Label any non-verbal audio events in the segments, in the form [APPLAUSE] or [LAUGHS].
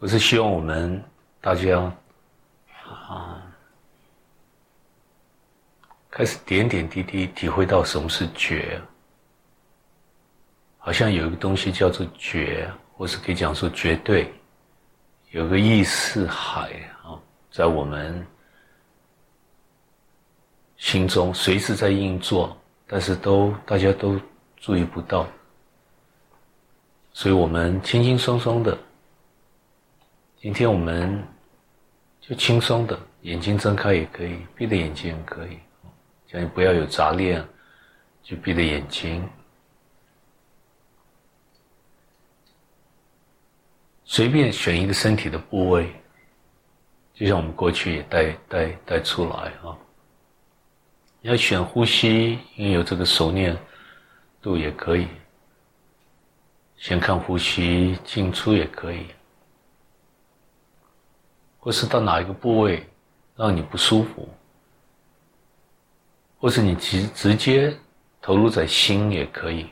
我是希望我们大家啊，开始点点滴滴体会到什么是觉，好像有一个东西叫做觉，或是可以讲说绝对，有个意识海啊，在我们心中随时在运作，但是都大家都注意不到，所以我们轻轻松松的。今天我们就轻松的，眼睛睁开也可以，闭着眼睛也可以，叫你不要有杂念，就闭着眼睛，随便选一个身体的部位，就像我们过去也带带带出来啊。要选呼吸，因为有这个熟练度也可以，先看呼吸进出也可以。或是到哪一个部位让你不舒服，或是你直直接投入在心也可以，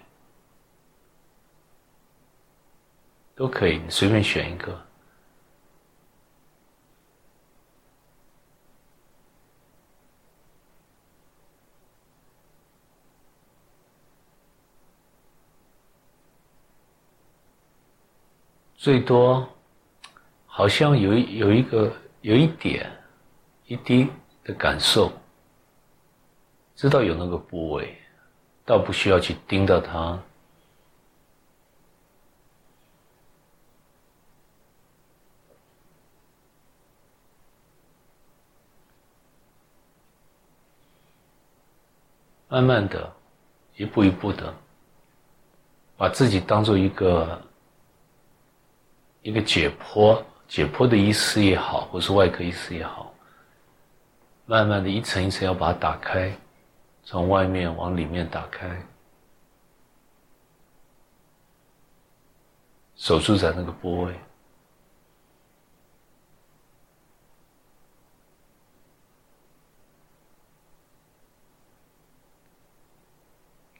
都可以，你随便选一个。最多。好像有有一个有一点一滴的感受，知道有那个部位，倒不需要去盯到它，慢慢的，一步一步的，把自己当做一个一个解剖。解剖的医师也好，或是外科医师也好，慢慢的一层一层要把它打开，从外面往里面打开，守住在那个部位，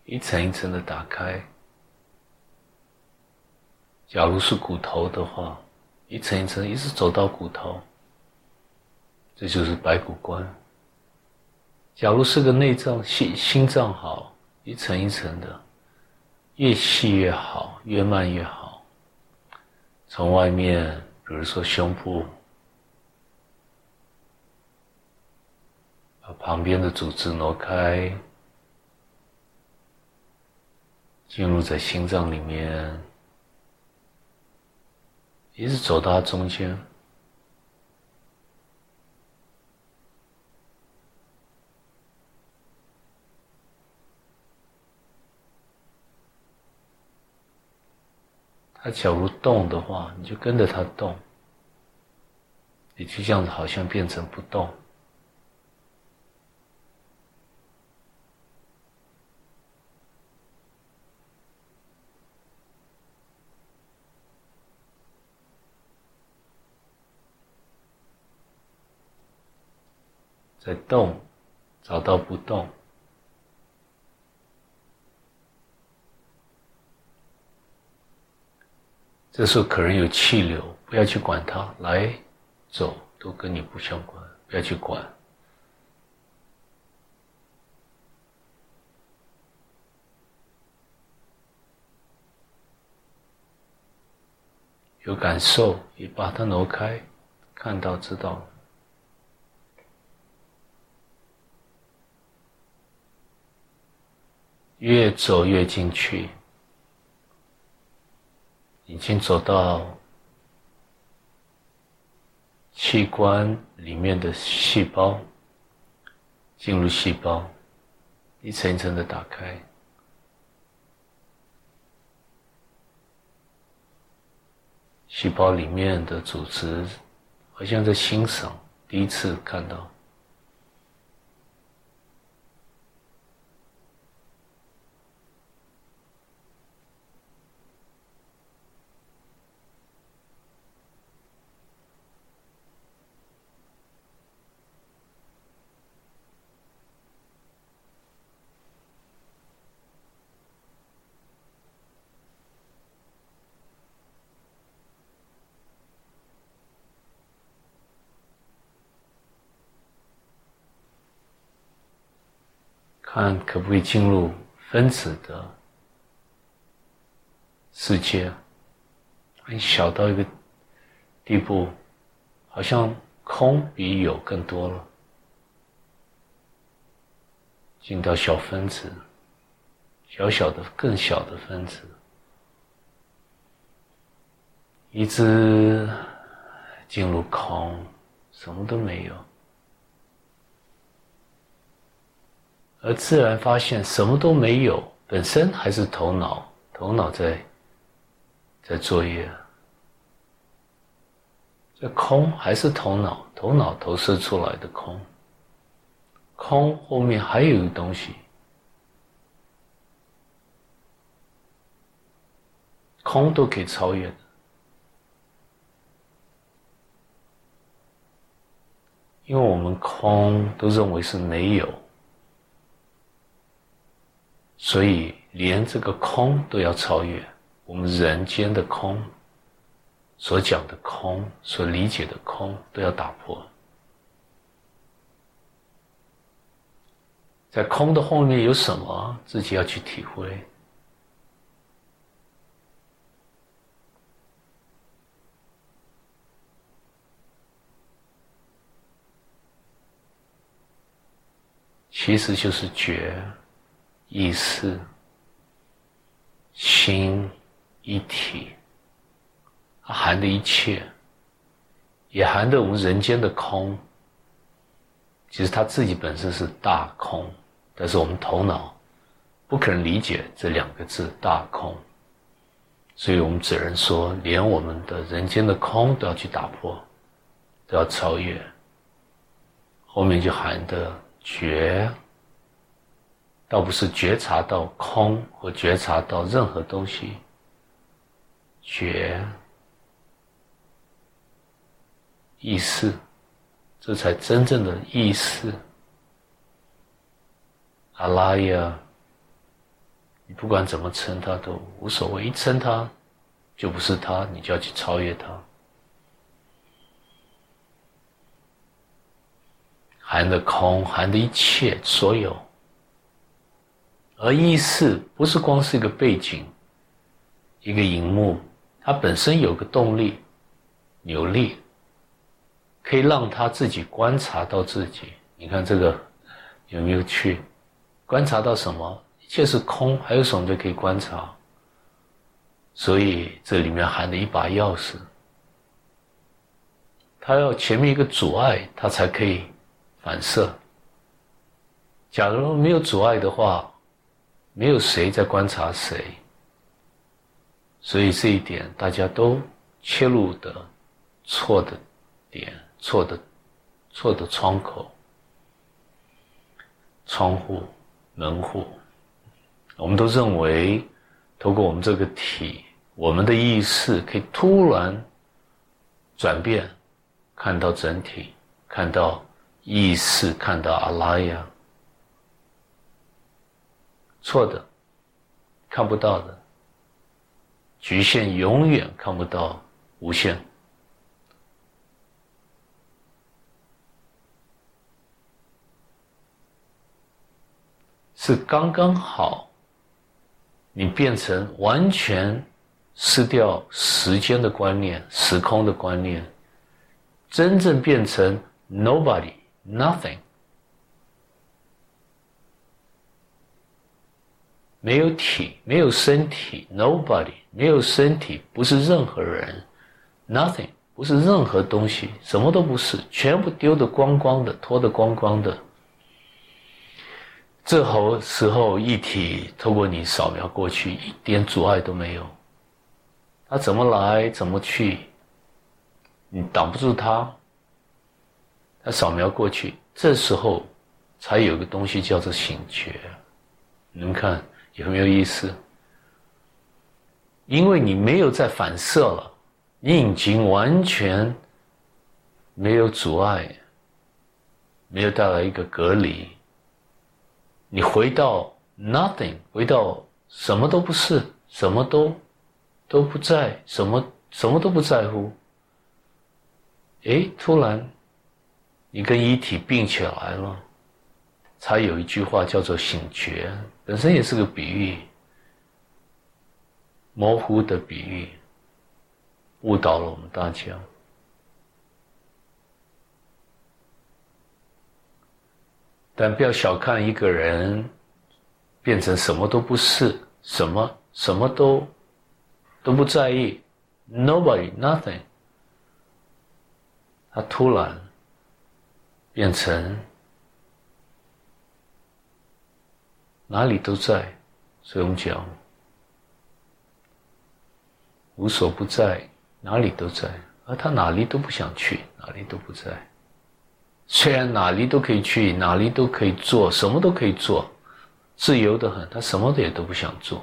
一层一层的打开。假如是骨头的话。一层一层，一直走到骨头，这就是白骨观。假如是个内脏心心脏好，一层一层的，越细越好，越慢越好。从外面，比如说胸部，把旁边的组织挪开，进入在心脏里面。一直走到中间，他假如动的话，你就跟着他动，你就这样子，好像变成不动。在动，找到不动，这时候可能有气流，不要去管它，来走都跟你不相关，不要去管。有感受，你把它挪开，看到知道。越走越进去，已经走到器官里面的细胞，进入细胞，一层一层的打开，细胞里面的组织好像在欣赏，第一次看到。看可不可以进入分子的世界，很小到一个地步，好像空比有更多了。进到小分子，小小的、更小的分子，一直进入空，什么都没有。而自然发现什么都没有，本身还是头脑，头脑在在作业。这空还是头脑，头脑投射出来的空。空后面还有一个东西，空都可以超越的，因为我们空都认为是没有，所以连这个空都要超越。我们人间的空，所讲的空，所理解的空，都要打破。在空的后面有什么？自己要去体会。其实就是觉、意识、心一体，含的一切，也含的我们人间的空。其实它自己本身是大空。但是我们头脑不可能理解这两个字“大空”，所以我们只能说，连我们的人间的空都要去打破，都要超越。后面就含的觉，倒不是觉察到空或觉察到任何东西，觉意识，这才真正的意识。阿拉呀，你不管怎么称他都无所谓，一称他就不是他，你就要去超越他。含的空，含的一切所有，而意识不是光是一个背景，一个荧幕，它本身有个动力、扭力，可以让他自己观察到自己。你看这个有没有趣？观察到什么？一切是空，还有什么就可以观察？所以这里面含的一把钥匙，它要前面一个阻碍，它才可以反射。假如没有阻碍的话，没有谁在观察谁。所以这一点大家都切入的错的点，错的错的窗口，窗户。门户，我们都认为，透过我们这个体，我们的意识可以突然转变，看到整体，看到意识，看到阿拉呀。错的，看不到的，局限永远看不到无限。是刚刚好，你变成完全失掉时间的观念、时空的观念，真正变成 nobody nothing，没有体，没有身体，nobody 没有身体，不是任何人，nothing 不是任何东西，什么都不是，全部丢的光光的，脱的光光的。这候时候，一体透过你扫描过去，一点阻碍都没有。它怎么来，怎么去，你挡不住它。它扫描过去，这时候才有个东西叫做醒觉。你们看有没有意思？因为你没有在反射了，你已经完全没有阻碍，没有带来一个隔离。你回到 nothing，回到什么都不是，什么都都不在，什么什么都不在乎。哎，突然，你跟遗体并起来了，才有一句话叫做醒觉，本身也是个比喻，模糊的比喻，误导了我们大家。但不要小看一个人，变成什么都不是，什么什么都都不在意，nobody nothing，他突然变成哪里都在，所以我们讲无所不在，哪里都在，而他哪里都不想去，哪里都不在。虽然哪里都可以去，哪里都可以做，什么都可以做，自由的很。他什么的也都不想做，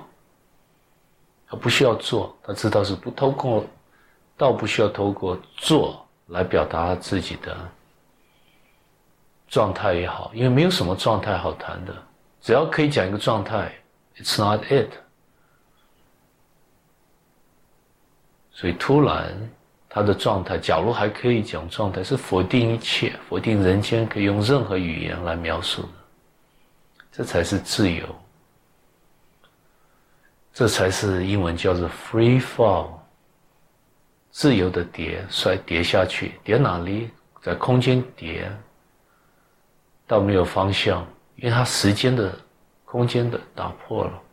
他不需要做，他知道是不透过，倒不需要透过做来表达自己的状态也好，因为没有什么状态好谈的，只要可以讲一个状态，It's not it。所以突然。他的状态，假如还可以讲状态，是否定一切，否定人间可以用任何语言来描述的，这才是自由，这才是英文叫做 free fall，自由的跌，摔跌下去，跌哪里？在空间跌，到没有方向，因为它时间的、空间的打破了，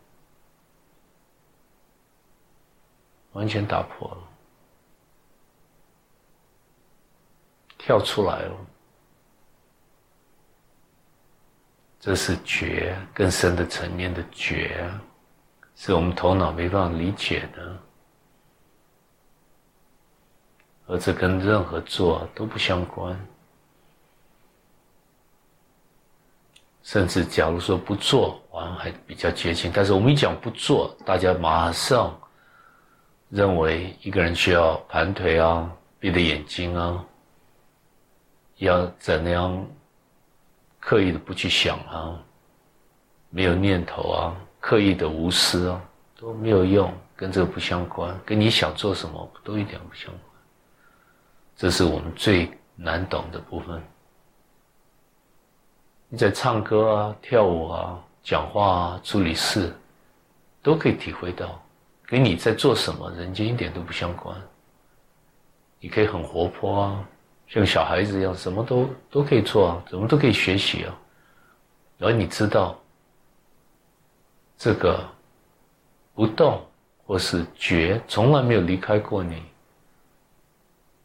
完全打破了。跳出来了，这是觉更深的层面的觉，是我们头脑没办法理解的，而这跟任何做都不相关。甚至假如说不做，完还比较接近。但是我们一讲不做，大家马上认为一个人需要盘腿啊，闭着眼睛啊。要怎样刻意的不去想啊？没有念头啊，刻意的无私啊，都没有用，跟这个不相关，跟你想做什么都一点不相关。这是我们最难懂的部分。你在唱歌啊、跳舞啊、讲话啊、处理事，都可以体会到，跟你在做什么，人间一点都不相关。你可以很活泼啊。像小孩子一样，什么都都可以做啊，什么都可以学习啊。而你知道，这个不动或是觉，从来没有离开过你，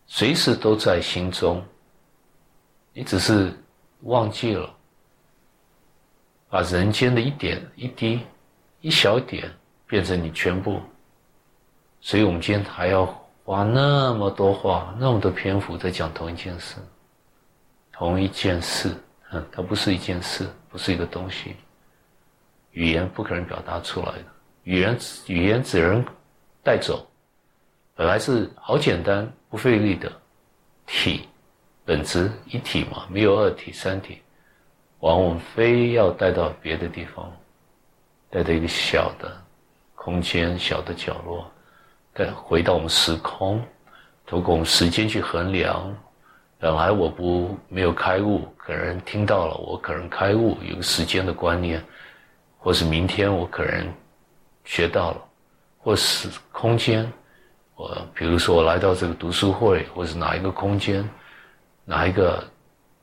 随时都在心中。你只是忘记了，把人间的一点一滴、一小点变成你全部。所以我们今天还要。花那么多话，那么多篇幅在讲同一件事，同一件事，嗯，它不是一件事，不是一个东西，语言不可能表达出来的，语言语言只能带走，本来是好简单不费力的体，本质一体嘛，没有二体三体，往往非要带到别的地方，带到一个小的空间、小的角落。再回到我们时空，通过我们时间去衡量。本来我不没有开悟，可能听到了，我可能开悟，有个时间的观念，或是明天我可能学到了，或是空间，我比如说我来到这个读书会，或是哪一个空间，哪一个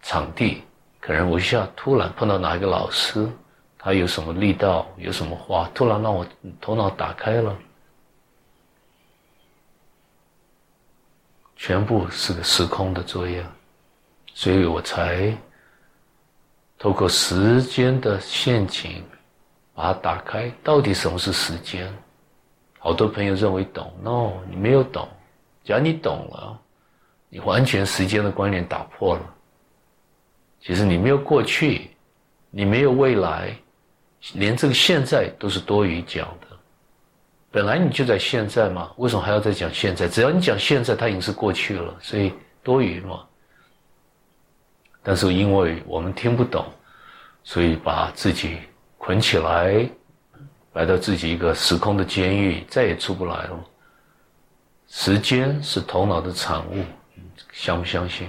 场地，可能我一下突然碰到哪一个老师，他有什么力道，有什么话，突然让我头脑打开了。全部是个时空的作业，所以我才透过时间的陷阱把它打开。到底什么是时间？好多朋友认为懂，no，你没有懂。假如你懂了，你完全时间的观念打破了。其实你没有过去，你没有未来，连这个现在都是多余讲的。本来你就在现在嘛，为什么还要再讲现在？只要你讲现在，它已经是过去了，所以多余嘛。但是因为我们听不懂，所以把自己捆起来，来到自己一个时空的监狱，再也出不来了。时间是头脑的产物，相不相信？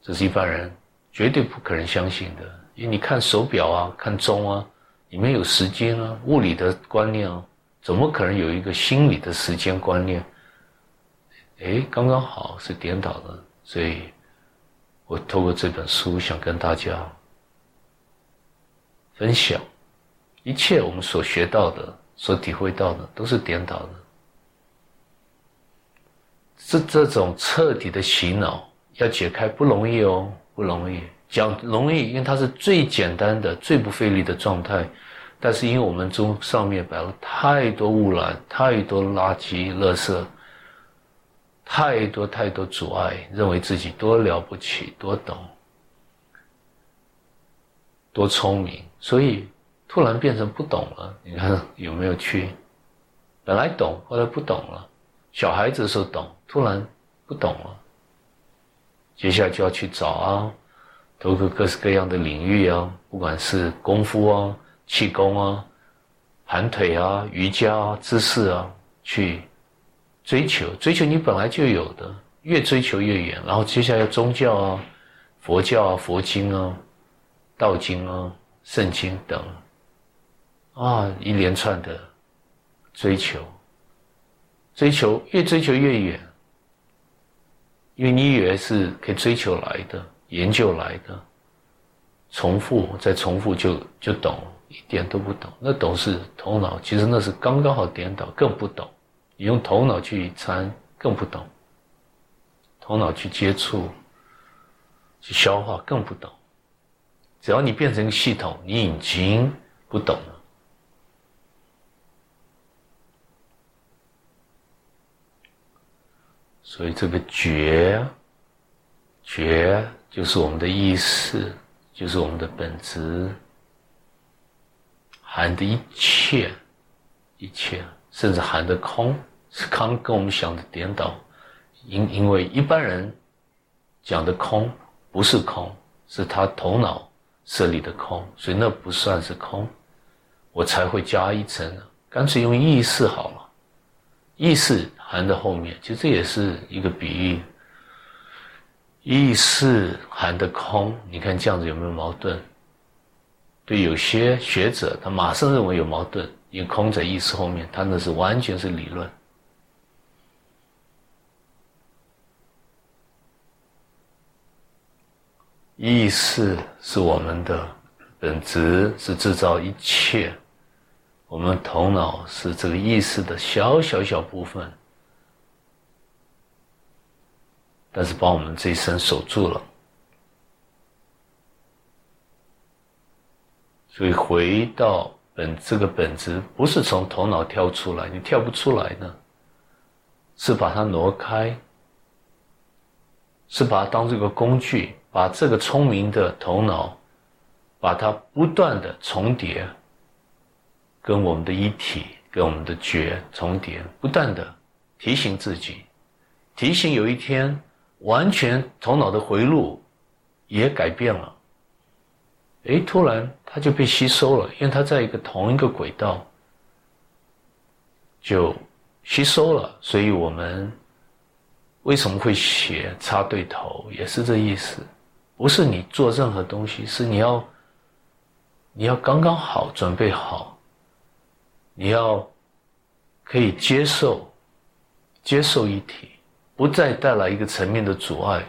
这是一般人绝对不可能相信的。因为你看手表啊，看钟啊，里面有时间啊，物理的观念啊，怎么可能有一个心理的时间观念？哎，刚刚好是颠倒的，所以我透过这本书想跟大家分享，一切我们所学到的、所体会到的都是颠倒的。这这种彻底的洗脑要解开不容易哦，不容易。讲容易，因为它是最简单的、最不费力的状态，但是因为我们中上面摆了太多污染、太多垃圾、垃圾，太多太多阻碍，认为自己多了不起、多懂、多聪明，所以突然变成不懂了。你看有没有去？本来懂，后来不懂了。小孩子的时候懂，突然不懂了，接下来就要去找啊。投入各式各样的领域啊，不管是功夫啊、气功啊、盘腿啊、瑜伽啊、姿势啊，去追求追求你本来就有的，越追求越远。然后接下来宗教啊、佛教啊、佛经啊、道经啊、圣经等啊，一连串的追求，追求越追求越远，因为你以为是可以追求来的。研究来的，重复再重复就就懂，一点都不懂。那懂是头脑，其实那是刚刚好颠倒，更不懂。你用头脑去参，更不懂。头脑去接触、去消化，更不懂。只要你变成一个系统，你已经不懂。所以这个觉，觉。就是我们的意识，就是我们的本质，含的一切，一切，甚至含的空，是空跟我们想的颠倒。因因为一般人讲的空不是空，是他头脑设立的空，所以那不算是空。我才会加一层，干脆用意识好了。意识含在后面，其实这也是一个比喻。意识含的空，你看这样子有没有矛盾？对有些学者，他马上认为有矛盾，因为空在意识后面，他那是完全是理论。意识是我们的本质，是制造一切。我们头脑是这个意识的小小小部分。但是把我们这一生守住了，所以回到本这个本质，不是从头脑跳出来，你跳不出来呢，是把它挪开，是把它当这个工具，把这个聪明的头脑，把它不断的重叠，跟我们的一体，跟我们的觉重叠，不断的提醒自己，提醒有一天。完全头脑的回路也改变了，哎，突然它就被吸收了，因为它在一个同一个轨道，就吸收了。所以我们为什么会写插对头，也是这意思。不是你做任何东西，是你要你要刚刚好准备好，你要可以接受接受一体。不再带来一个层面的阻碍，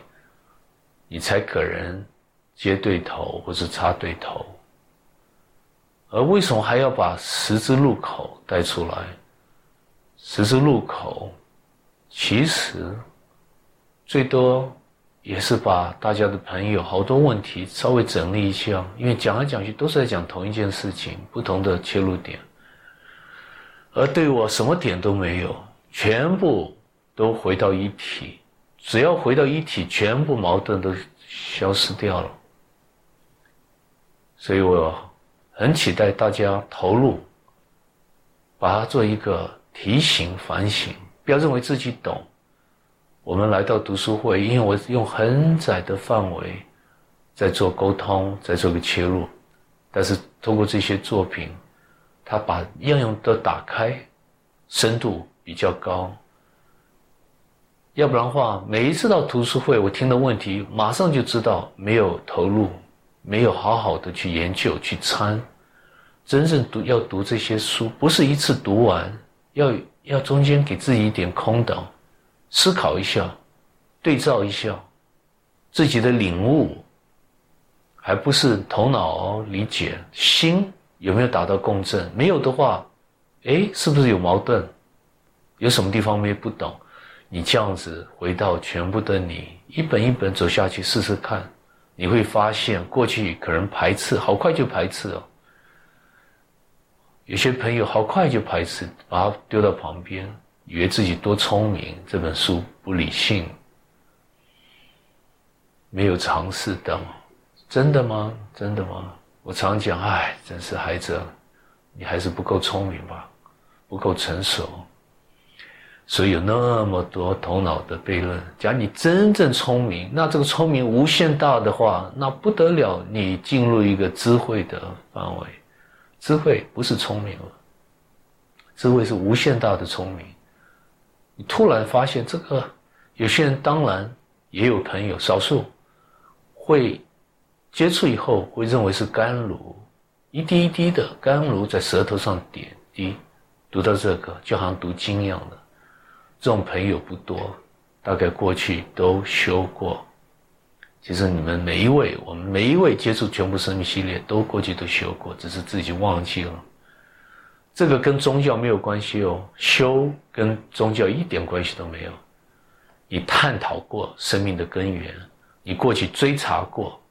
你才可能接对头或是插对头。而为什么还要把十字路口带出来？十字路口其实最多也是把大家的朋友好多问题稍微整理一下，因为讲来讲去都是在讲同一件事情，不同的切入点。而对我什么点都没有，全部。都回到一体，只要回到一体，全部矛盾都消失掉了。所以我很期待大家投入，把它做一个提醒、反省，不要认为自己懂。我们来到读书会，因为我用很窄的范围在做沟通，在做个切入，但是通过这些作品，他把应用都打开，深度比较高。要不然的话，每一次到读书会，我听的问题马上就知道没有投入，没有好好的去研究去参，真正读要读这些书，不是一次读完，要要中间给自己一点空档，思考一下，对照一下自己的领悟，还不是头脑理解，心有没有达到共振？没有的话，哎，是不是有矛盾？有什么地方没不懂？你这样子回到全部的你，一本一本走下去试试看。你会发现，过去可能排斥，好快就排斥哦。有些朋友好快就排斥，把它丢到旁边，以为自己多聪明。这本书不理性，没有尝试的，真的吗？真的吗？我常讲，哎，真是孩子，你还是不够聪明吧，不够成熟。所以有那么多头脑的悖论。假如你真正聪明，那这个聪明无限大的话，那不得了，你进入一个智慧的范围。智慧不是聪明了，智慧是无限大的聪明。你突然发现这个，有些人当然也有朋友，少数会接触以后会认为是甘露，一滴一滴的甘露在舌头上点滴，读到这个就好像读经一样的。这种朋友不多，大概过去都修过。其实你们每一位，我们每一位接触全部生命系列，都过去都修过，只是自己忘记了。这个跟宗教没有关系哦，修跟宗教一点关系都没有。你探讨过生命的根源，你过去追查过，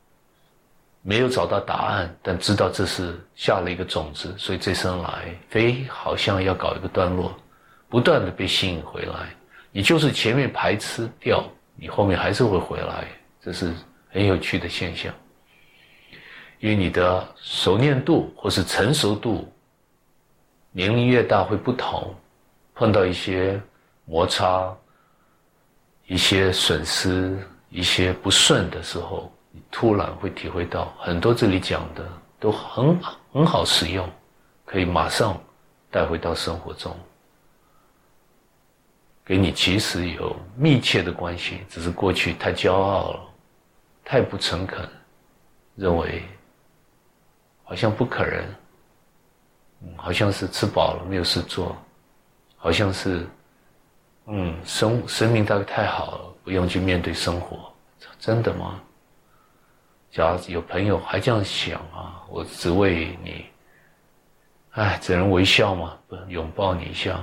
没有找到答案，但知道这是下了一个种子，所以这生来非好像要搞一个段落。不断的被吸引回来，你就是前面排斥掉，你后面还是会回来，这是很有趣的现象。因为你的熟练度或是成熟度，年龄越大会不同，碰到一些摩擦、一些损失、一些不顺的时候，你突然会体会到很多这里讲的都很很好使用，可以马上带回到生活中。跟你其实有密切的关系，只是过去太骄傲了，太不诚恳，认为好像不可能，嗯，好像是吃饱了没有事做，好像是，嗯，生生命大概太好了，不用去面对生活，真的吗？假如有朋友还这样想啊，我只为你，哎，只能微笑嘛，不拥抱你一下，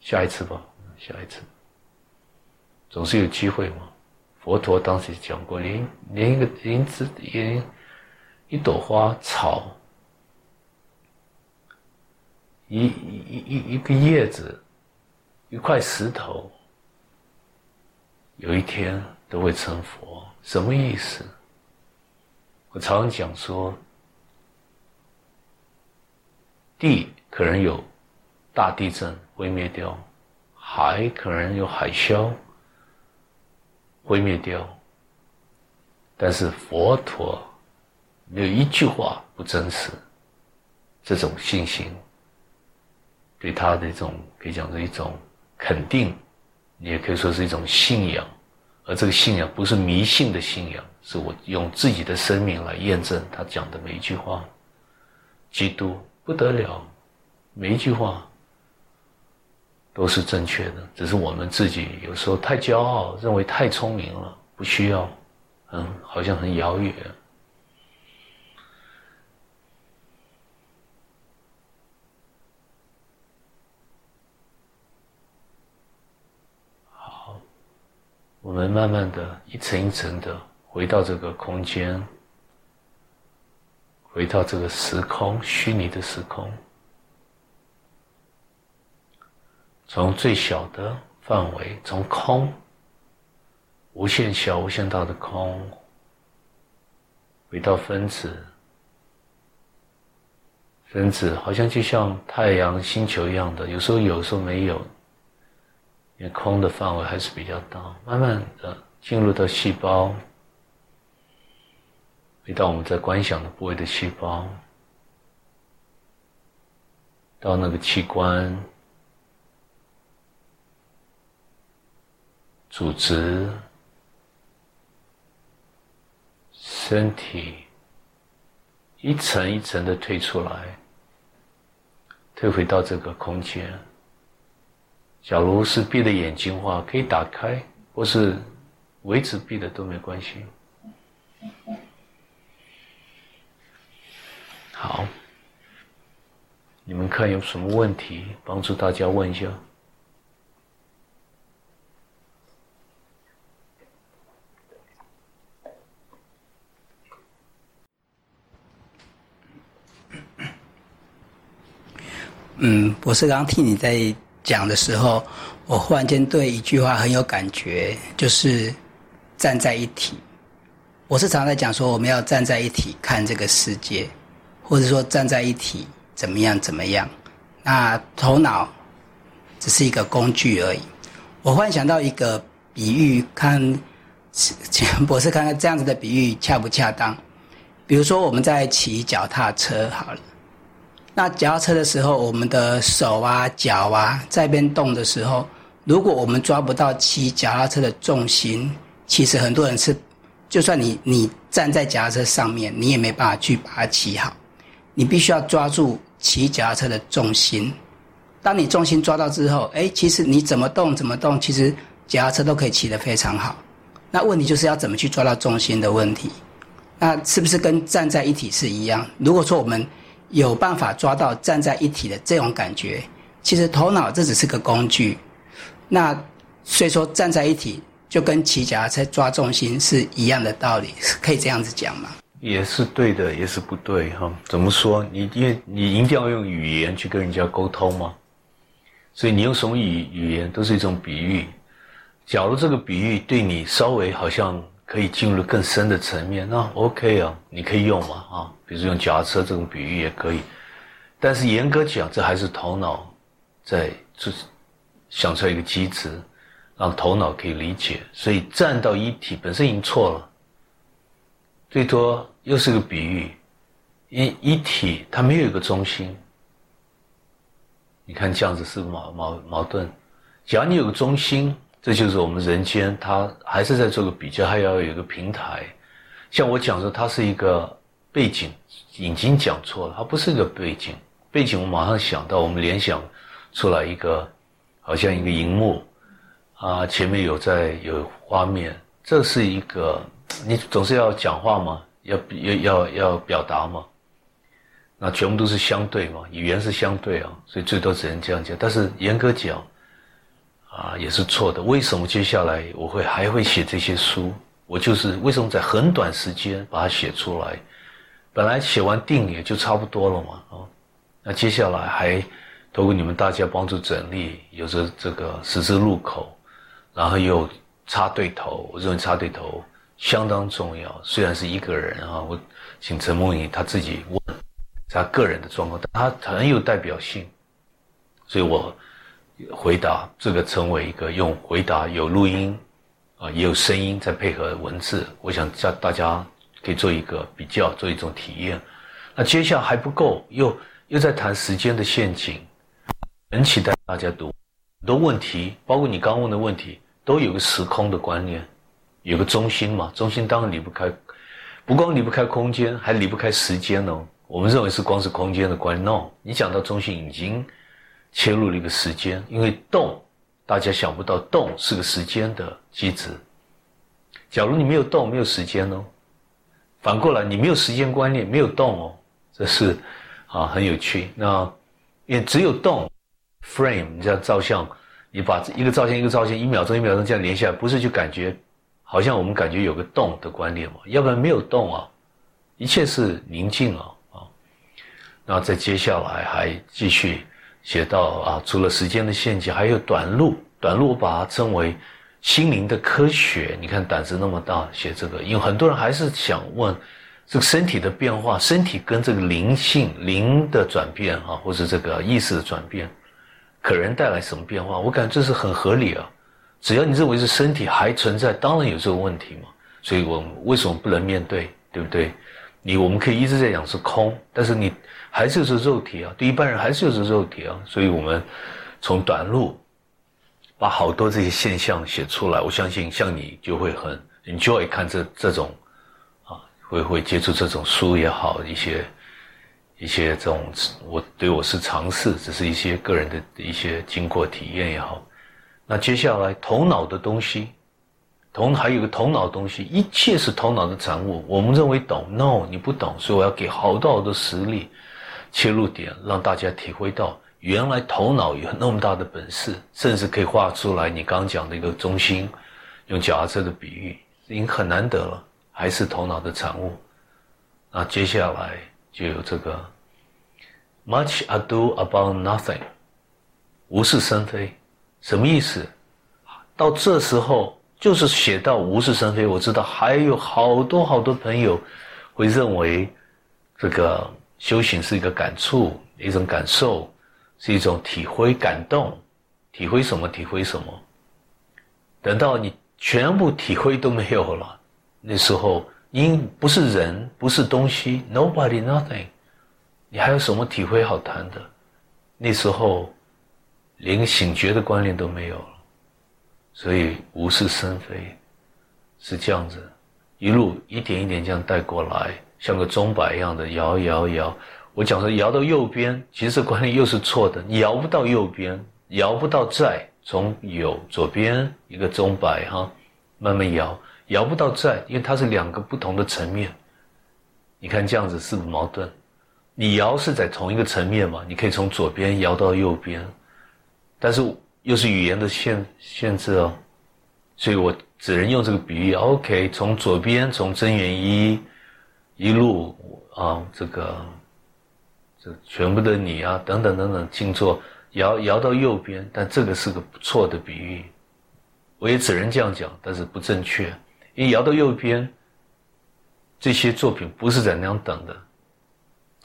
下一次吧。下一次，总是有机会嘛。佛陀当时讲过，连连一个连枝连一朵花草，一一一一个叶子，一块石头，有一天都会成佛。什么意思？我常常讲说，地可能有大地震毁灭掉。海可能有海啸毁灭掉，但是佛陀没有一句话不真实。这种信心对他的一种可以讲是一种肯定，你也可以说是一种信仰。而这个信仰不是迷信的信仰，是我用自己的生命来验证他讲的每一句话。基督不得了，每一句话。都是正确的，只是我们自己有时候太骄傲，认为太聪明了，不需要，嗯，好像很遥远。好，我们慢慢的一层一层的回到这个空间，回到这个时空，虚拟的时空。从最小的范围，从空，无限小、无限大的空，回到分子，分子好像就像太阳、星球一样的，有时候有，时候没有，因为空的范围还是比较大。慢慢的进入到细胞，回到我们在观想的部位的细胞，到那个器官。组织、身体、一层一层的退出来，退回到这个空间。假如是闭着眼睛的话，可以打开，或是维持闭的都没关系。好，你们看有什么问题，帮助大家问一下。嗯，博士刚刚听你在讲的时候，我忽然间对一句话很有感觉，就是站在一体。我是常在讲说，我们要站在一体看这个世界，或者说站在一起怎么样怎么样。那头脑只是一个工具而已。我忽然想到一个比喻，看 [LAUGHS] 博士看看这样子的比喻恰不恰当？比如说我们在骑脚踏车好了。那脚踏车的时候，我们的手啊、脚啊在边动的时候，如果我们抓不到骑脚踏车的重心，其实很多人是，就算你你站在脚踏车上面，你也没办法去把它骑好。你必须要抓住骑脚踏车的重心。当你重心抓到之后，哎，其实你怎么动怎么动，其实脚踏车都可以骑得非常好。那问题就是要怎么去抓到重心的问题。那是不是跟站在一体是一样？如果说我们有办法抓到站在一体的这种感觉，其实头脑这只是个工具。那所以说站在一体就跟骑脚踏车抓重心是一样的道理，可以这样子讲吗？也是对的，也是不对哈。怎么说？你因为你一定要用语言去跟人家沟通嘛，所以你用什么语语言都是一种比喻。假如这个比喻对你稍微好像。可以进入更深的层面，那 OK 啊，你可以用嘛啊，比如用脚踏车这种比喻也可以，但是严格讲，这还是头脑在就是想出来一个机制，让头脑可以理解，所以站到一体本身已经错了，最多又是个比喻，一一体它没有一个中心，你看这样子是矛矛矛盾，假如你有个中心。这就是我们人间，它还是在做个比较，还要有一个平台。像我讲说，它是一个背景，已经讲错了，它不是一个背景。背景我马上想到，我们联想出来一个，好像一个荧幕，啊，前面有在有画面，这是一个，你总是要讲话嘛，要要要要表达嘛，那全部都是相对嘛，语言是相对啊，所以最多只能这样讲。但是严格讲。啊，也是错的。为什么接下来我会还会写这些书？我就是为什么在很短时间把它写出来？本来写完定也就差不多了嘛，啊，那接下来还透过你们大家帮助整理，有着这个十字路口，然后又插对头。我认为插对头相当重要。虽然是一个人啊，我请陈梦怡他自己问他个人的状况，但他很有代表性，所以我。回答这个成为一个用回答有录音，啊也有声音再配合文字，我想叫大家可以做一个比较，做一种体验。那接下来还不够，又又在谈时间的陷阱，很期待大家读很多问题，包括你刚问的问题，都有个时空的观念，有个中心嘛，中心当然离不开，不光离不开空间，还离不开时间哦。我们认为是光是空间的观念，no，你讲到中心已经。切入了一个时间，因为动，大家想不到动是个时间的机制。假如你没有动，没有时间哦。反过来，你没有时间观念，没有动哦，这是啊很有趣。那因为只有动，frame，你这样照相，你把一个照相一个照相，一秒钟一秒钟这样连下来，不是就感觉好像我们感觉有个动的观念嘛？要不然没有动啊，一切是宁静啊啊。那在接下来还继续。写到啊，除了时间的陷阱，还有短路。短路我把它称为心灵的科学。你看胆子那么大，写这个，因为很多人还是想问这个身体的变化，身体跟这个灵性灵的转变啊，或是这个意识的转变，可能带来什么变化？我感觉这是很合理啊。只要你认为是身体还存在，当然有这个问题嘛。所以我们为什么不能面对？对不对？你我们可以一直在讲是空，但是你。还是是肉体啊，对一般人还是就是肉体啊，所以我们从短路把好多这些现象写出来，我相信像你就会很 enjoy 看这这种啊会会接触这种书也好，一些一些这种我对我是尝试，只是一些个人的一些经过体验也好。那接下来头脑的东西，头还有个头脑东西，一切是头脑的产物。我们认为懂，no，你不懂，所以我要给好多好多实例切入点，让大家体会到原来头脑有那么大的本事，甚至可以画出来你刚刚讲的一个中心，用脚踏车的比喻，已经很难得了，还是头脑的产物。那接下来就有这个 much ado about nothing，无事生非。什么意思？到这时候就是写到无事生非。我知道还有好多好多朋友会认为，这个修行是一个感触，一种感受，是一种体会、感动。体会什么？体会什么？等到你全部体会都没有了，那时候因不是人，不是东西，nobody nothing，你还有什么体会好谈的？那时候。连醒觉的观念都没有了，所以无事生非，是这样子，一路一点一点这样带过来，像个钟摆一样的摇摇摇。我讲说摇到右边，其实这观念又是错的，你摇不到右边，摇不到在，从有左边一个钟摆哈，慢慢摇，摇不到在，因为它是两个不同的层面。你看这样子是不矛盾？你摇是在同一个层面嘛？你可以从左边摇到右边。但是又是语言的限限制哦，所以我只能用这个比喻。OK，从左边从真元一一路啊，这个这全部的你啊等等等等静坐摇摇到右边，但这个是个不错的比喻，我也只能这样讲，但是不正确，因为摇到右边这些作品不是在那样等的，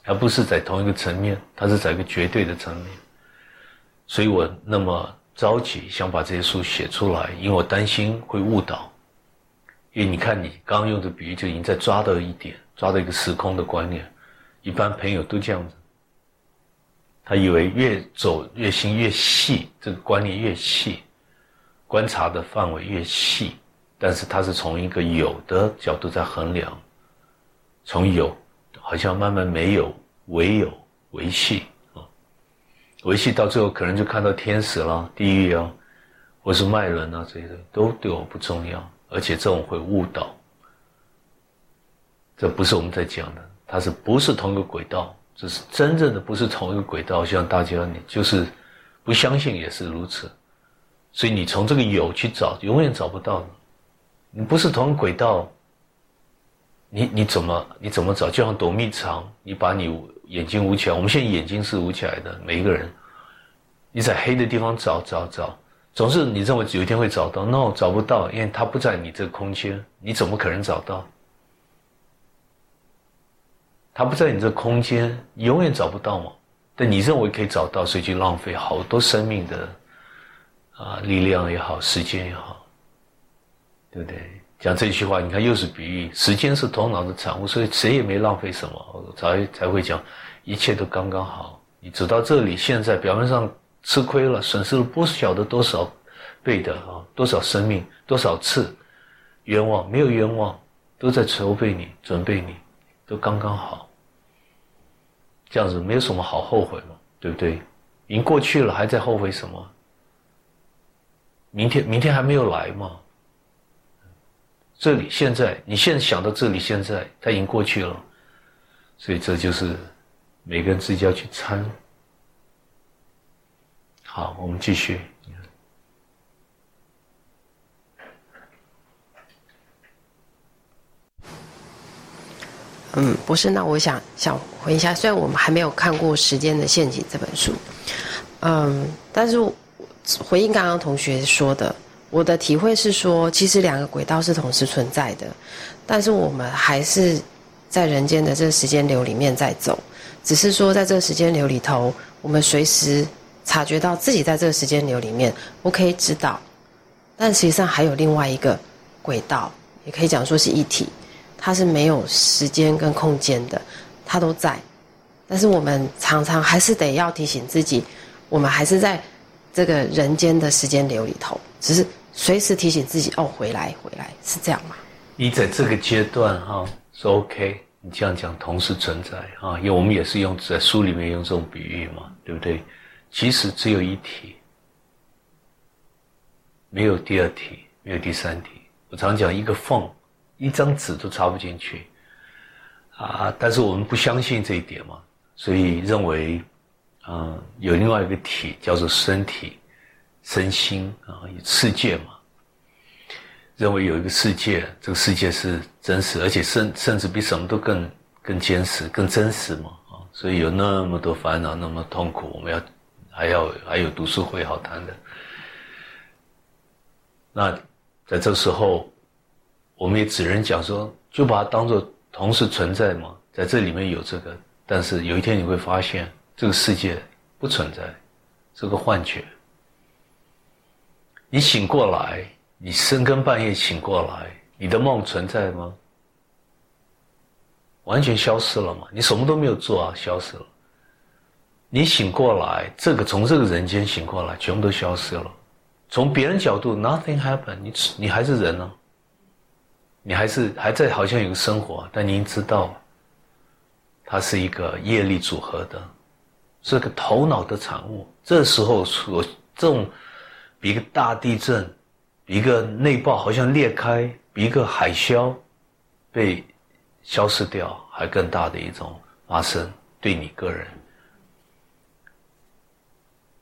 而不是在同一个层面，它是在一个绝对的层面。所以我那么着急想把这些书写出来，因为我担心会误导。因为你看，你刚刚用的比喻就已经在抓到一点，抓到一个时空的观念。一般朋友都这样子，他以为越走越心越细，这个观念越细，观察的范围越细。但是他是从一个有的角度在衡量，从有好像慢慢没有，唯有维系。维系到最后，可能就看到天使啦、地狱啊，或是卖人啊，这些都对我不重要，而且这种会误导。这不是我们在讲的，它是不是同一个轨道？这是真正的不是同一个轨道。希望大家你就是不相信也是如此，所以你从这个有去找，永远找不到的。你不是同一轨道，你你怎么你怎么找？就像躲蜜藏，你把你。眼睛捂起来，我们现在眼睛是捂起来的。每一个人，你在黑的地方找找找，总是你认为有一天会找到，no，找不到，因为它不在你这个空间，你怎么可能找到？它不在你这个空间，永远找不到嘛。但你认为可以找到，所以就浪费好多生命的啊力量也好，时间也好，对不对？讲这句话，你看又是比喻，时间是头脑的产物，所以谁也没浪费什么，才才会讲，一切都刚刚好。你走到这里，现在表面上吃亏了，损失了不晓得多少倍的啊，多少生命，多少次冤枉，没有冤枉，都在筹备你，准备你，都刚刚好。这样子没有什么好后悔嘛，对不对？已经过去了，还在后悔什么？明天，明天还没有来嘛。这里现在，你现在想到这里现在，它已经过去了，所以这就是每个人自己要去参。好，我们继续。嗯，不是，那我想想回一下，虽然我们还没有看过《时间的陷阱》这本书，嗯，但是回应刚刚同学说的。我的体会是说，其实两个轨道是同时存在的，但是我们还是在人间的这个时间流里面在走，只是说在这个时间流里头，我们随时察觉到自己在这个时间流里面，我可以知道，但实际上还有另外一个轨道，也可以讲说是一体，它是没有时间跟空间的，它都在，但是我们常常还是得要提醒自己，我们还是在这个人间的时间流里头，只是。随时提醒自己哦，回来，回来是这样吗？你在这个阶段哈，是 OK。你这样讲同时存在啊，因为我们也是用在书里面用这种比喻嘛，对不对？其实只有一体，没有第二体，没有第三体。我常讲一个缝，一张纸都插不进去啊。但是我们不相信这一点嘛，所以认为，啊，有另外一个体叫做身体、身心啊，世界嘛。认为有一个世界，这个世界是真实，而且甚甚至比什么都更更坚实、更真实嘛啊！所以有那么多烦恼，那么痛苦，我们要还要还有读书会好谈的。那在这时候，我们也只能讲说，就把它当做同时存在嘛，在这里面有这个，但是有一天你会发现，这个世界不存在，是个幻觉。你醒过来。你深更半夜醒过来，你的梦存在吗？完全消失了嘛？你什么都没有做啊，消失了。你醒过来，这个从这个人间醒过来，全部都消失了。从别人角度，nothing happened，你你还是人呢，你还是还在好像有个生活，但您知道，它是一个业力组合的，是个头脑的产物。这时候所这种一个大地震。一个内爆好像裂开，一个海啸被消失掉还更大的一种发生，对你个人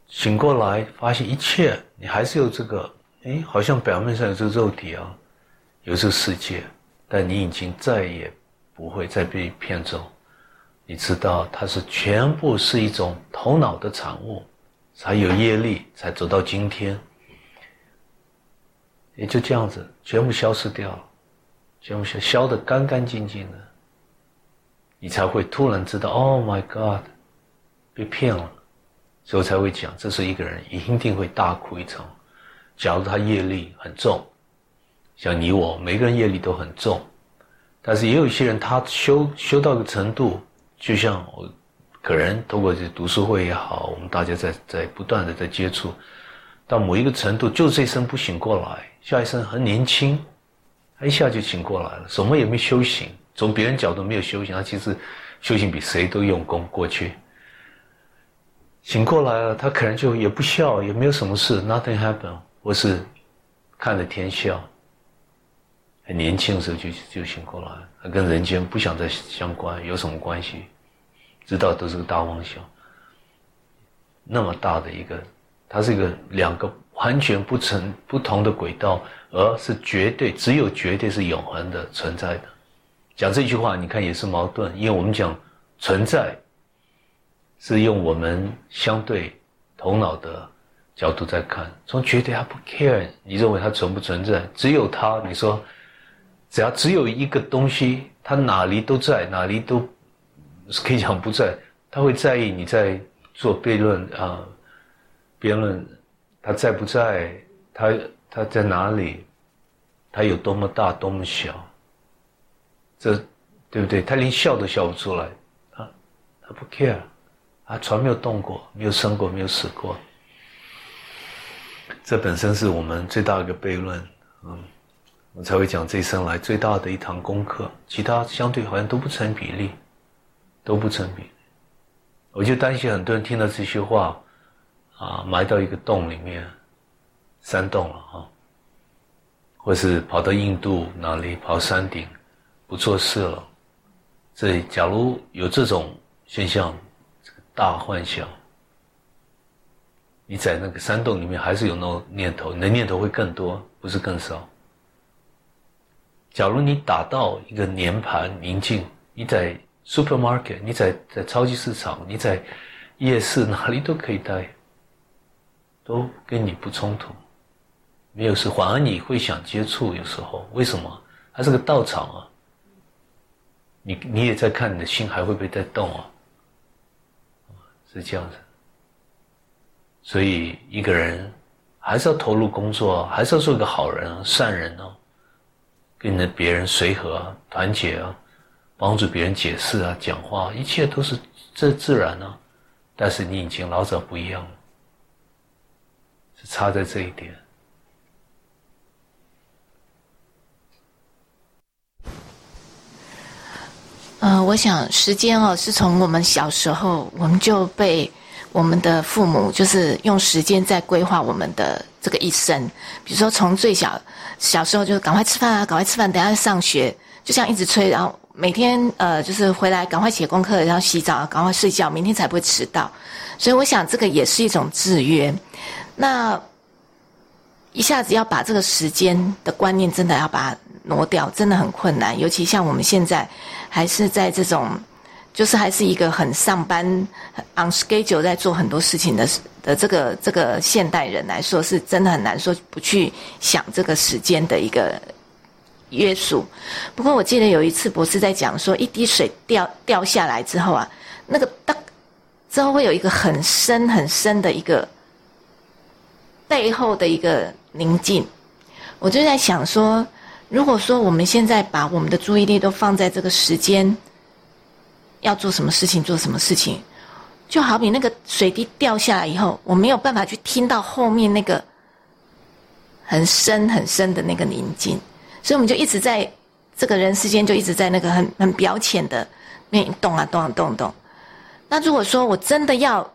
醒过来发现一切，你还是有这个，哎，好像表面上有这个肉体啊，有这个世界，但你已经再也不会再被骗走，你知道它是全部是一种头脑的产物，才有业力，才走到今天。也就这样子，全部消失掉了，全部消消的干干净净的，你才会突然知道，Oh my God，被骗了，所以才会讲，这是一个人一定会大哭一场。假如他业力很重，像你我，每个人业力都很重，但是也有一些人，他修修到个程度，就像我，可能通过这读书会也好，我们大家在在不断的在接触。到某一个程度，就这一生不醒过来，下一生很年轻，他一下就醒过来了，什么也没修行。从别人角度没有修行，他其实修行比谁都用功。过去醒过来了，他可能就也不笑，也没有什么事，nothing happen，或是看着天笑。很年轻的时候就就醒过来，他跟人间不想再相关，有什么关系？知道都是个大妄想，那么大的一个。它是一个两个完全不成不同的轨道，而是绝对只有绝对是永恒的存在的。讲这句话，你看也是矛盾，因为我们讲存在，是用我们相对头脑的角度在看，从绝对他不 care，你认为它存不存在？只有它，你说只要只有一个东西，它哪里都在，哪里都可以讲不在，他会在意你在做悖论啊？辩论，他在不在？他他在哪里？他有多么大，多么小？这对不对？他连笑都笑不出来，他他不 care，啊，船没有动过，没有生过，没有死过。这本身是我们最大的一个悖论，嗯，我才会讲这一生来最大的一堂功课。其他相对好像都不成比例，都不成比例。我就担心很多人听到这些话。啊，埋到一个洞里面，山洞了哈，或是跑到印度哪里跑山顶，不做事了。这假如有这种现象，这个大幻想，你在那个山洞里面还是有那种念头，你的念头会更多，不是更少。假如你打到一个年盘宁静，你在 supermarket，你在在超级市场，你在夜市哪里都可以待。都跟你不冲突，没有事，反而你会想接触。有时候为什么？它是个道场啊。你你也在看，你的心还会不会在动啊？是这样子。所以一个人还是要投入工作，还是要做一个好人、啊善人哦，跟的别人随和啊、团结啊，帮助别人解释啊、讲话，一切都是这自然啊。但是你已经老早不一样了。差在这一点。我想时间哦，是从我们小时候，我们就被我们的父母就是用时间在规划我们的这个一生。比如说，从最小小时候就赶快吃饭啊，赶快吃饭，等下上学，就像一直催，然后每天呃就是回来赶快写功课，然后洗澡，赶快睡觉，明天才不会迟到。所以我想这个也是一种制约。那一下子要把这个时间的观念真的要把它挪掉，真的很困难。尤其像我们现在还是在这种，就是还是一个很上班 on schedule 在做很多事情的的这个这个现代人来说，是真的很难说不去想这个时间的一个约束。不过我记得有一次博士在讲说，一滴水掉掉下来之后啊，那个当之后会有一个很深很深的一个背后的一个。宁静，我就在想说，如果说我们现在把我们的注意力都放在这个时间，要做什么事情，做什么事情，就好比那个水滴掉下来以后，我没有办法去听到后面那个很深很深的那个宁静，所以我们就一直在这个人世间，就一直在那个很很表浅的那动啊动啊动动。那如果说我真的要，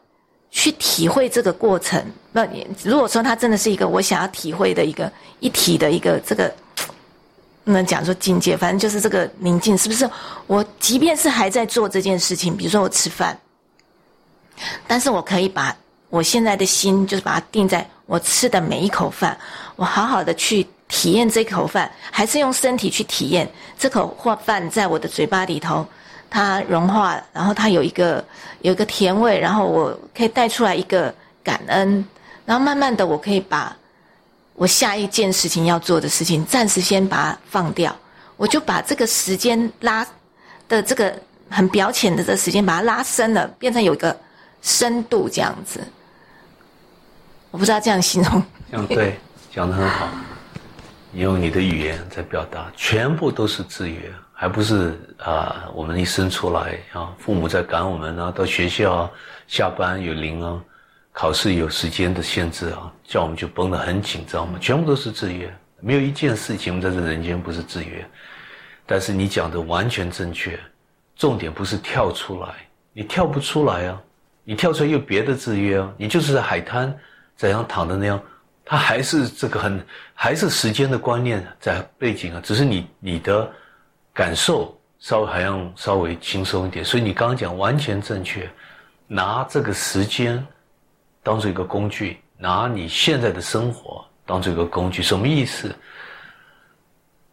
去体会这个过程，那你如果说它真的是一个我想要体会的一个一体的一个这个，不能讲说境界，反正就是这个宁静，是不是？我即便是还在做这件事情，比如说我吃饭，但是我可以把我现在的心，就是把它定在我吃的每一口饭，我好好的去体验这口饭，还是用身体去体验这口或饭在我的嘴巴里头。它融化，然后它有一个有一个甜味，然后我可以带出来一个感恩，然后慢慢的我可以把我下一件事情要做的事情暂时先把它放掉，我就把这个时间拉的这个很表浅的这时间把它拉深了，变成有一个深度这样子。我不知道这样形容。这样对，讲的很好，你用你的语言在表达，全部都是制约。还不是啊！我们一生出来啊，父母在赶我们啊，到学校啊下班有铃啊，考试有时间的限制啊，叫我们就绷得很紧张嘛。全部都是制约，没有一件事情在这人间不是制约。但是你讲的完全正确，重点不是跳出来，你跳不出来啊！你跳出来又别的制约啊！你就是在海滩怎样躺的那样，它还是这个很还是时间的观念在背景啊，只是你你的。感受稍微还要稍微轻松一点，所以你刚刚讲完全正确，拿这个时间当做一个工具，拿你现在的生活当做一个工具，什么意思？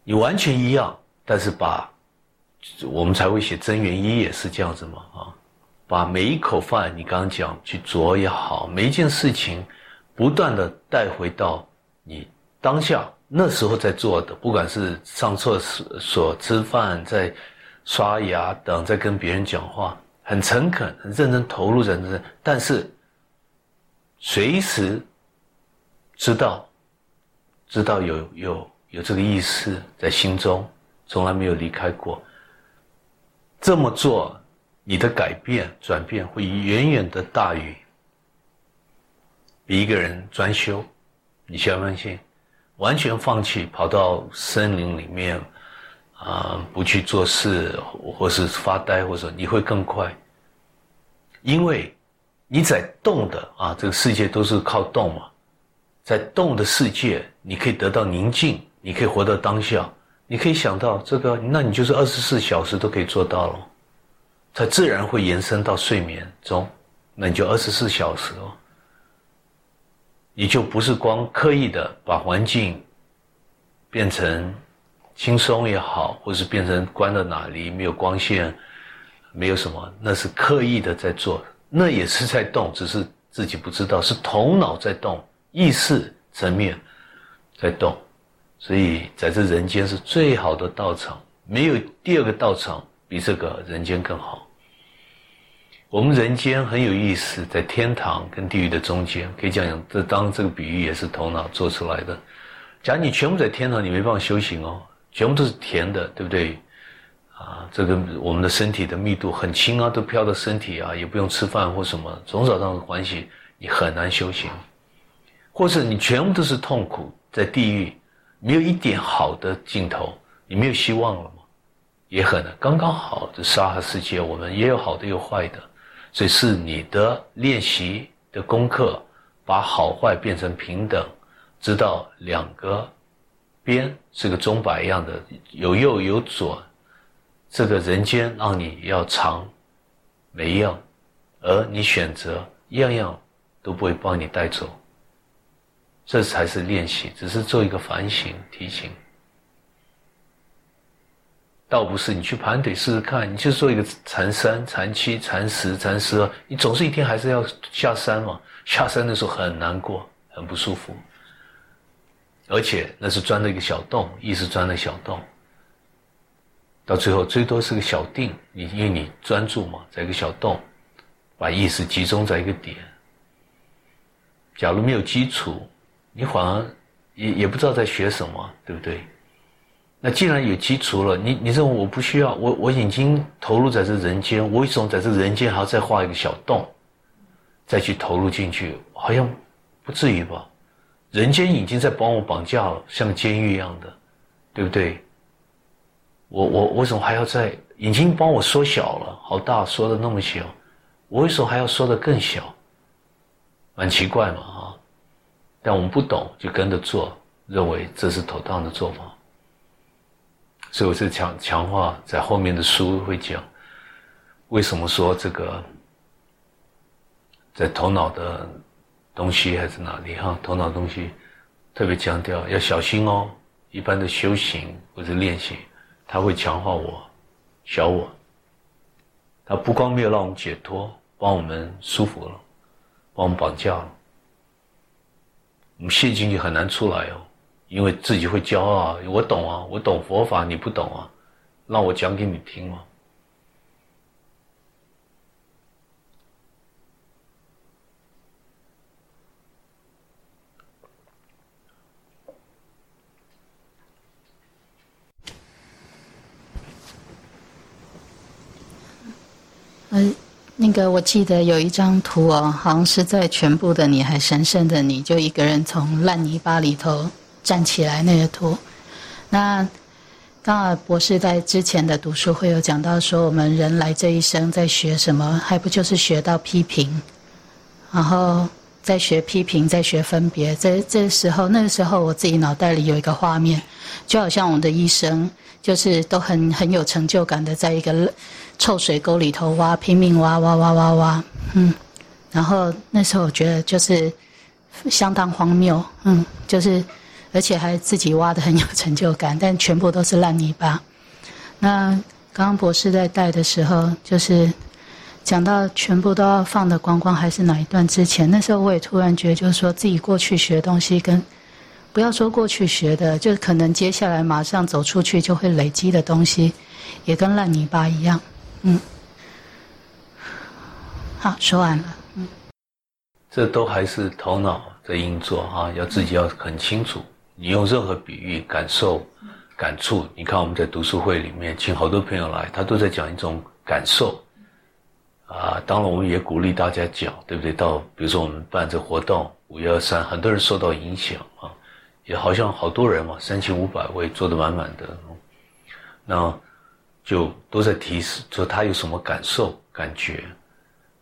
你完全一样，但是把我们才会写真元一也是这样子嘛啊，把每一口饭你刚刚讲去啄也好，每一件事情不断的带回到你当下。那时候在做的，不管是上厕所、吃饭、在刷牙等，在跟别人讲话，很诚恳、很认真投入认真，但是随时知道，知道有有有这个意识在心中，从来没有离开过。这么做，你的改变、转变会远远的大于一个人专修，你相不相信？完全放弃，跑到森林里面，啊，不去做事，或是发呆，或者你会更快，因为你在动的啊，这个世界都是靠动嘛，在动的世界，你可以得到宁静，你可以活到当下，你可以想到这个，那你就是二十四小时都可以做到了，它自然会延伸到睡眠中，那你就二十四小时哦。你就不是光刻意的把环境变成轻松也好，或是变成关到哪里没有光线，没有什么，那是刻意的在做，那也是在动，只是自己不知道，是头脑在动，意识层面在动，所以在这人间是最好的道场，没有第二个道场比这个人间更好。我们人间很有意思，在天堂跟地狱的中间，可以讲讲。这当这个比喻也是头脑做出来的。假如你全部在天堂，你没办法修行哦，全部都是甜的，对不对？啊，这个我们的身体的密度很轻啊，都飘到身体啊，也不用吃饭或什么，从早上的关系，你很难修行。或是你全部都是痛苦，在地狱没有一点好的尽头，你没有希望了吗？也很刚刚好。这沙和世界，我们也有好的，有坏的，所以是你的练习的功课，把好坏变成平等，知道两个边是个钟摆一样的，有右有左，这个人间让你要尝每一样，而你选择样样都不会帮你带走。这才是练习，只是做一个反省提醒，倒不是你去盘腿试试看，你就做一个禅三、禅七、禅十、禅十二，你总是一天还是要下山嘛？下山的时候很难过，很不舒服，而且那是钻了一个小洞，意识钻了小洞，到最后最多是个小定，你因为你专注嘛，在一个小洞，把意识集中在一个点，假如没有基础。你反而也也不知道在学什么，对不对？那既然有基础了，你你认为我不需要，我我已经投入在这人间，我为什么在这人间还要再画一个小洞，再去投入进去？好像不至于吧？人间已经在帮我绑架了，像监狱一样的，对不对？我我为什么还要在已经帮我缩小了，好大缩的那么小，我为什么还要缩的更小？蛮奇怪嘛，啊！但我们不懂，就跟着做，认为这是妥当的做法。所以我是强强化，在后面的书会讲，为什么说这个，在头脑的东西还是哪里哈？头脑东西特别强调要小心哦。一般的修行或者练习，它会强化我小我。它不光没有让我们解脱，帮我们舒服了，帮我们绑架了。我们陷进去很难出来哦，因为自己会骄傲，我懂啊，我懂佛法，你不懂啊，让我讲给你听嘛。嗯。那个我记得有一张图哦，好像是在全部的你还神圣的你就一个人从烂泥巴里头站起来那个图。那刚好博士在之前的读书会有讲到说，我们人来这一生在学什么，还不就是学到批评，然后再学批评，再学分别。这这时候，那个时候我自己脑袋里有一个画面，就好像我们的一生就是都很很有成就感的，在一个。臭水沟里头挖，拼命挖挖挖挖挖，嗯，然后那时候我觉得就是相当荒谬，嗯，就是而且还自己挖的很有成就感，但全部都是烂泥巴。那刚刚博士在带的时候，就是讲到全部都要放的光光，还是哪一段之前？那时候我也突然觉得，就是说自己过去学东西，跟不要说过去学的，就可能接下来马上走出去就会累积的东西，也跟烂泥巴一样。嗯，好，说完了。嗯，这都还是头脑在运作哈，要自己要很清楚。你用任何比喻、感受、感触，你看我们在读书会里面，请好多朋友来，他都在讲一种感受。啊，当然我们也鼓励大家讲，对不对？到比如说我们办这活动，五幺三，很多人受到影响啊，也好像好多人嘛，三千五百位坐得满满的。那。就都在提示说他有什么感受、感觉，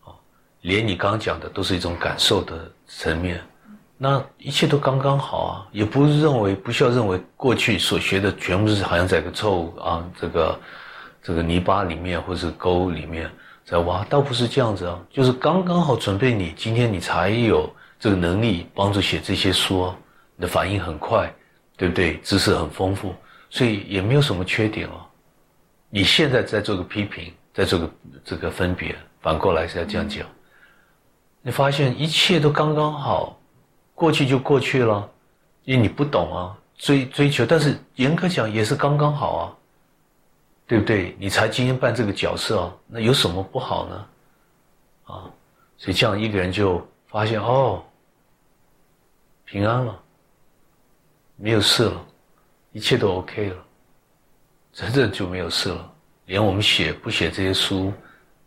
啊，连你刚讲的都是一种感受的层面，那一切都刚刚好啊，也不是认为不需要认为过去所学的全部是好像在个臭啊这个这个泥巴里面或者沟里面在挖，倒不是这样子啊，就是刚刚好准备你今天你才有这个能力帮助写这些书，你的反应很快，对不对？知识很丰富，所以也没有什么缺点啊。你现在在做个批评，在做个这个分别，反过来是要这样讲。你发现一切都刚刚好，过去就过去了，因为你不懂啊，追追求，但是严格讲也是刚刚好啊，对不对？你才今天扮这个角色啊，那有什么不好呢？啊，所以这样一个人就发现哦，平安了，没有事了，一切都 OK 了。真正就没有事了，连我们写不写这些书，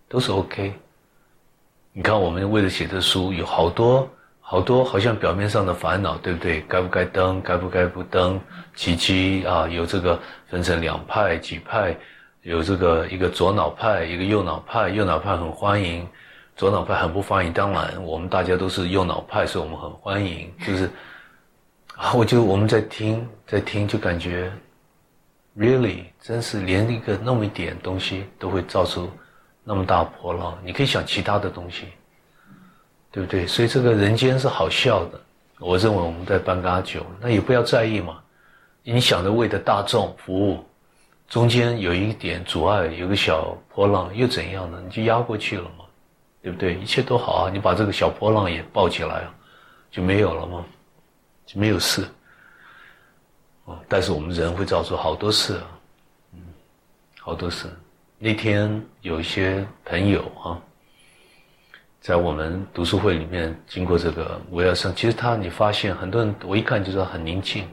都是 OK。你看，我们为了写这书，有好多好多，好像表面上的烦恼，对不对？该不该登？该不该不登？奇迹啊，有这个分成两派几派，有这个一个左脑派，一个右脑派，右脑派很欢迎，左脑派很不欢迎。当然，我们大家都是右脑派，所以我们很欢迎。就是啊，我就我们在听，在听，就感觉，really，真是连一个那么一点东西都会造出那么大波浪。你可以想其他的东西，对不对？所以这个人间是好笑的。我认为我们在办阿酒，那也不要在意嘛。你想着为的大众服务。中间有一点阻碍，有个小波浪，又怎样呢？你就压过去了嘛，对不对？一切都好啊，你把这个小波浪也抱起来，就没有了吗？就没有事。哦，但是我们人会造出好多事啊，嗯，好多事。那天有一些朋友啊，在我们读书会里面经过这个五要生，其实他你发现很多人，我一看就知道很宁静，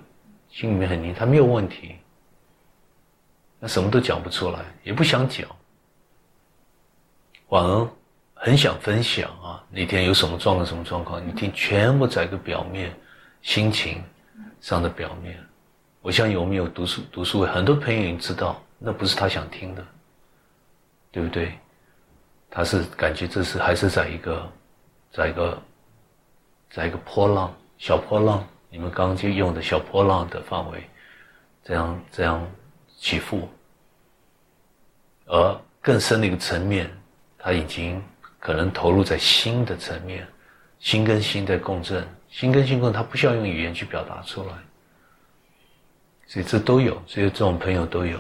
心里面很宁，他没有问题。那什么都讲不出来，也不想讲，反而很想分享啊！那天有什么状况，什么状况？你听，全部在一个表面，心情上的表面。我相信我们有读书读书会，很多朋友已经知道，那不是他想听的，对不对？他是感觉这是还是在一个，在一个，在一个波浪，小波浪，你们刚刚就用的小波浪的范围，这样这样。起伏，而更深的一个层面，他已经可能投入在心的层面，心跟心在共振，心跟心共振，他不需要用语言去表达出来，所以这都有，所以这种朋友都有，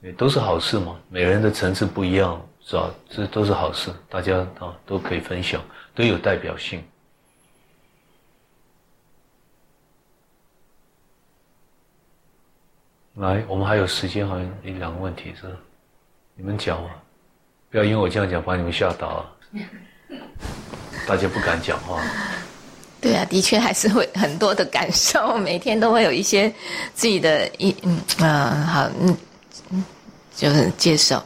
也都是好事嘛。每个人的层次不一样，是吧？这都是好事，大家啊都可以分享，都有代表性。来，我们还有时间，好像一两个问题是，你们讲啊，不要因为我这样讲把你们吓到啊，大家不敢讲话。[LAUGHS] 对啊，的确还是会很多的感受，每天都会有一些自己的一嗯啊好嗯嗯，就是接受。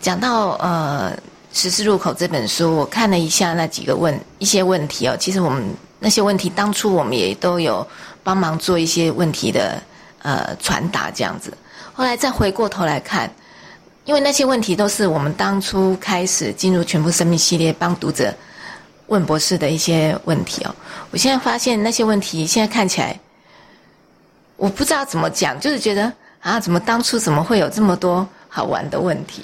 讲到呃《十字路口》这本书，我看了一下那几个问一些问题哦，其实我们那些问题当初我们也都有帮忙做一些问题的。呃，传达这样子，后来再回过头来看，因为那些问题都是我们当初开始进入全部生命系列帮读者问博士的一些问题哦。我现在发现那些问题现在看起来，我不知道怎么讲，就是觉得啊，怎么当初怎么会有这么多好玩的问题？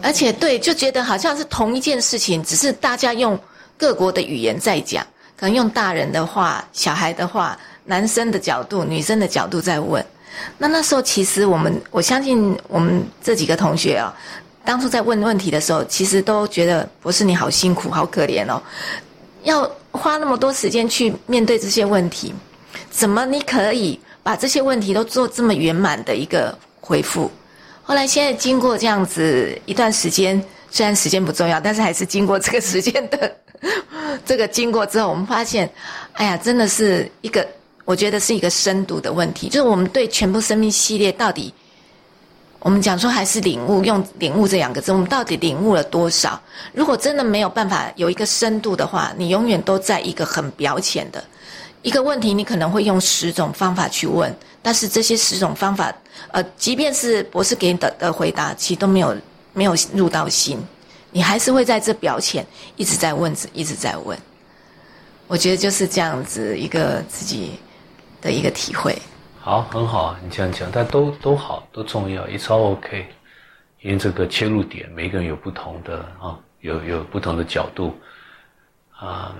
而且对，就觉得好像是同一件事情，只是大家用各国的语言在讲，可能用大人的话、小孩的话。男生的角度，女生的角度在问，那那时候其实我们，我相信我们这几个同学啊，当初在问问题的时候，其实都觉得博士你好辛苦，好可怜哦，要花那么多时间去面对这些问题，怎么你可以把这些问题都做这么圆满的一个回复？后来现在经过这样子一段时间，虽然时间不重要，但是还是经过这个时间的 [LAUGHS] 这个经过之后，我们发现，哎呀，真的是一个。我觉得是一个深度的问题，就是我们对全部生命系列到底，我们讲说还是领悟，用领悟这两个字，我们到底领悟了多少？如果真的没有办法有一个深度的话，你永远都在一个很表浅的一个问题，你可能会用十种方法去问，但是这些十种方法，呃，即便是博士给你的的回答，其实都没有没有入到心，你还是会在这表浅一直在问，一直在问。我觉得就是这样子一个自己。的一个体会，好，很好啊，你这样讲，但都都好，都重要，it's all OK 因为这个切入点，每个人有不同的啊，有有不同的角度，啊，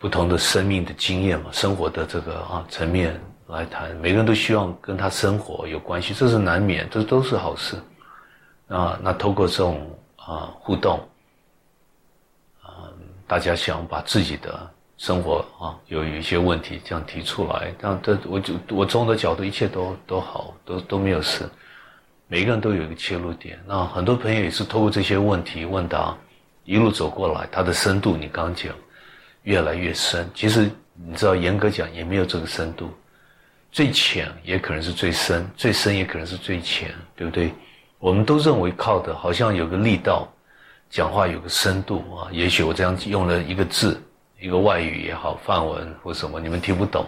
不同的生命的经验嘛，生活的这个啊层面来谈，每个人都希望跟他生活有关系，这是难免，这都是好事，啊，那透过这种啊互动，啊，大家想把自己的。生活啊，有有一些问题这样提出来，这样这我就我从的角度，一切都都好，都都没有事。每个人都有一个切入点。那很多朋友也是透过这些问题问答，一路走过来，他的深度你刚讲，越来越深。其实你知道，严格讲也没有这个深度，最浅也可能是最深，最深也可能是最浅，对不对？我们都认为靠的好像有个力道，讲话有个深度啊。也许我这样用了一个字。一个外语也好，范文或什么，你们听不懂，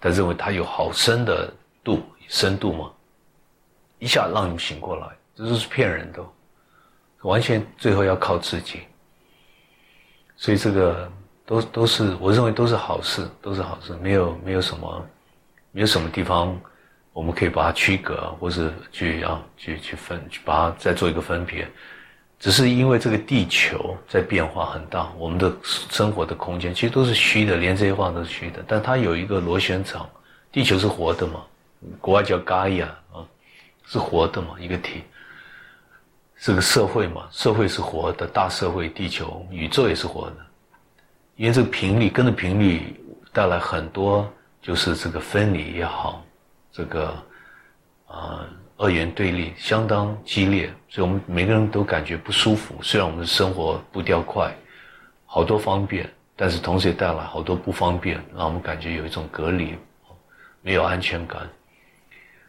他认为他有好深的度深度吗？一下让你们醒过来，这都是骗人的，完全最后要靠自己。所以这个都都是我认为都是好事，都是好事，没有没有什么，没有什么地方我们可以把它区隔，或是去啊去去分，去把它再做一个分别。只是因为这个地球在变化很大，我们的生活的空间其实都是虚的，连这些话都是虚的。但它有一个螺旋场，地球是活的嘛？国外叫 Gaia 啊，是活的嘛？一个体，是个社会嘛？社会是活的，大社会，地球、宇宙也是活的。因为这个频率跟着频率带来很多，就是这个分离也好，这个啊。二元对立相当激烈，所以我们每个人都感觉不舒服。虽然我们的生活步调快，好多方便，但是同时也带来好多不方便，让我们感觉有一种隔离，没有安全感。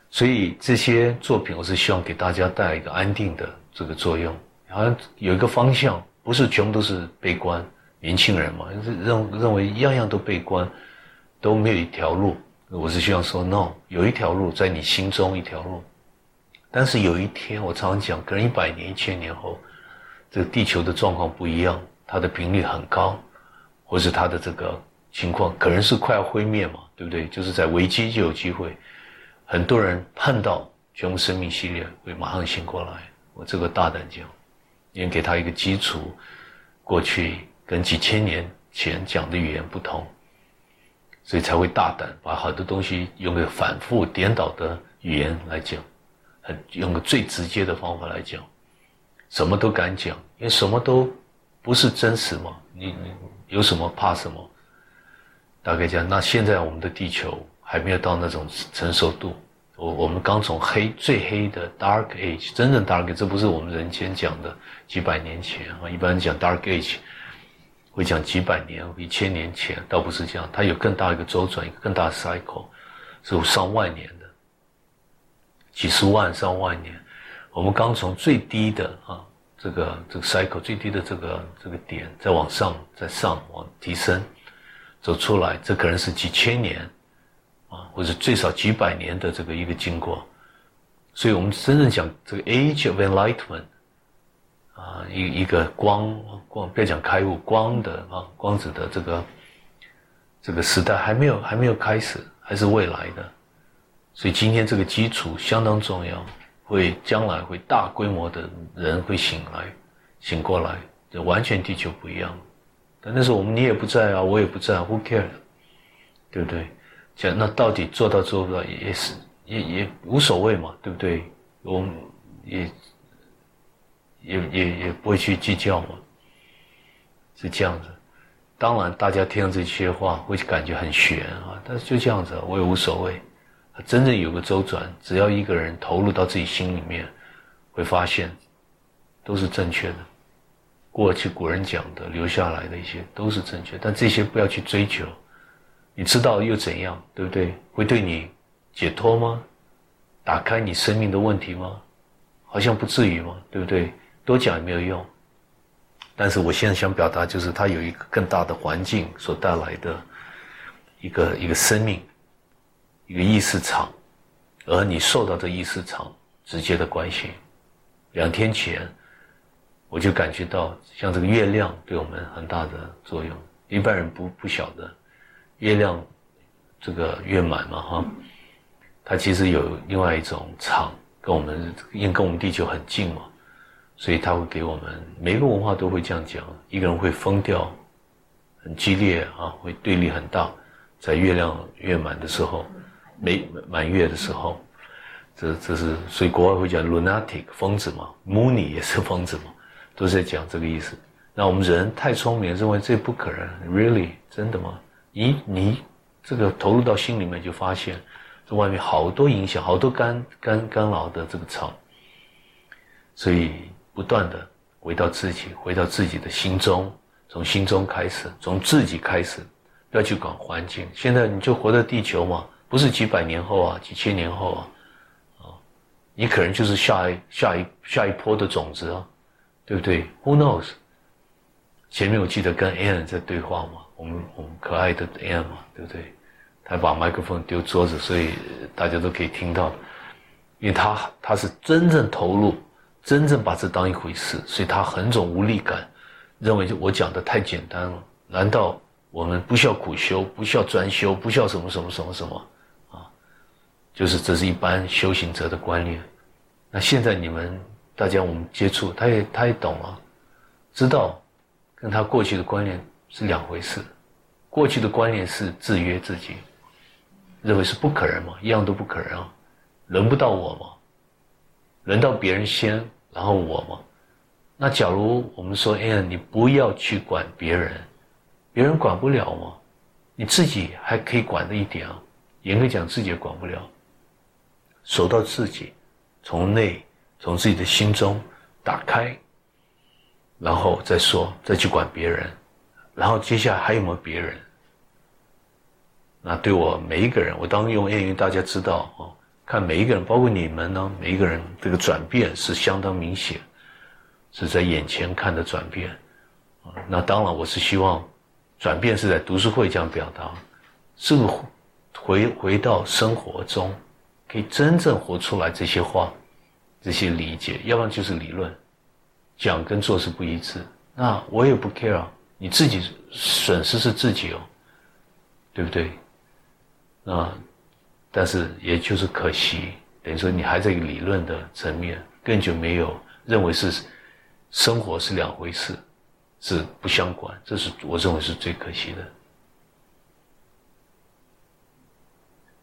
所以这些作品，我是希望给大家带来一个安定的这个作用，好像有一个方向，不是全部都是悲观。年轻人嘛，认认为样样都被关，都没有一条路。我是希望说，no，有一条路在你心中，一条路。但是有一天，我常常讲，可能一百年、一千年后，这个地球的状况不一样，它的频率很高，或是它的这个情况可能是快要毁灭嘛，对不对？就是在危机就有机会，很多人碰到全部生命系列会马上醒过来。我这个大胆讲，因为给他一个基础，过去跟几千年前讲的语言不同，所以才会大胆把好多东西用个反复颠倒的语言来讲。很用个最直接的方法来讲，什么都敢讲，因为什么都不是真实嘛。你你有什么怕什么？大概讲，那现在我们的地球还没有到那种成熟度。我我们刚从黑最黑的 Dark Age，真正 Dark Age，这不是我们人间讲的几百年前啊。一般讲 Dark Age 会讲几百年、一千年前，倒不是这样。它有更大一个周转，一个更大的 cycle，是有上万年的。几十万上万年，我们刚从最低的啊，这个这个 cycle 最低的这个这个点，再往上再上往提升，走出来，这可能是几千年，啊，或者最少几百年的这个一个经过，所以我们真正讲这个 age of enlightenment，啊，一一个光光，不要讲开悟，光的啊，光子的这个这个时代还没有还没有开始，还是未来的。所以今天这个基础相当重要，会将来会大规模的人会醒来，醒过来，就完全地球不一样。但那时候我们你也不在啊，我也不在，Who care？对不对？讲那到底做到做不到也是也也无所谓嘛，对不对？我们也也也也不会去计较嘛，是这样子。当然大家听了这些话会感觉很悬啊，但是就这样子，我也无所谓。真正有个周转，只要一个人投入到自己心里面，会发现都是正确的。过去古人讲的、留下来的一些都是正确，但这些不要去追求。你知道又怎样？对不对？会对你解脱吗？打开你生命的问题吗？好像不至于嘛，对不对？多讲也没有用。但是我现在想表达，就是它有一个更大的环境所带来的一个一个生命。一个意识场，而你受到这意识场直接的关系。两天前，我就感觉到像这个月亮对我们很大的作用。一般人不不晓得，月亮这个月满嘛哈，它其实有另外一种场，跟我们因为跟我们地球很近嘛，所以他会给我们每个文化都会这样讲：一个人会疯掉，很激烈啊，会对立很大，在月亮月满的时候。没满月的时候，这这是所以国外会讲 lunatic 疯子嘛，moony 也是疯子嘛，都在讲这个意思。那我们人太聪明，认为这不可能，really 真的吗？你你这个投入到心里面，就发现这外面好多影响，好多干干干扰的这个场。所以不断的回到自己，回到自己的心中，从心中开始，从自己开始，不要去管环境。现在你就活在地球嘛。不是几百年后啊，几千年后啊，啊，你可能就是下一下一下一波的种子啊，对不对？Who knows？前面我记得跟 Anne 在对话嘛，我们我们可爱的 Anne 嘛，对不对？他把麦克风丢桌子，所以大家都可以听到，因为他他是真正投入真正把这当一回事，所以他很种无力感，认为就我讲的太简单了。难道我们不需要苦修，不需要专修，不需要什么什么什么什么啊？就是这是一般修行者的观念。那现在你们大家我们接触，他也他也懂了，知道跟他过去的观念是两回事。过去的观念是制约自己，认为是不可能嘛，一样都不可能啊，轮不到我嘛，轮到别人先，然后我嘛。那假如我们说，哎呀，你不要去管别人，别人管不了吗，你自己还可以管的一点啊。严格讲，自己也管不了，守到自己，从内，从自己的心中打开，然后再说，再去管别人。然后接下来还有没有别人？那对我每一个人，我当用粤语，大家知道哦。看每一个人，包括你们呢，每一个人这个转变是相当明显，是在眼前看的转变。啊，那当然我是希望转变是在读书会这样表达，是不回回到生活中，可以真正活出来这些话，这些理解，要不然就是理论，讲跟做是不一致。那我也不 care。你自己损失是自己哦，对不对？啊，但是也就是可惜，等于说你还在理论的层面，更就没有认为是生活是两回事，是不相关，这是我认为是最可惜的。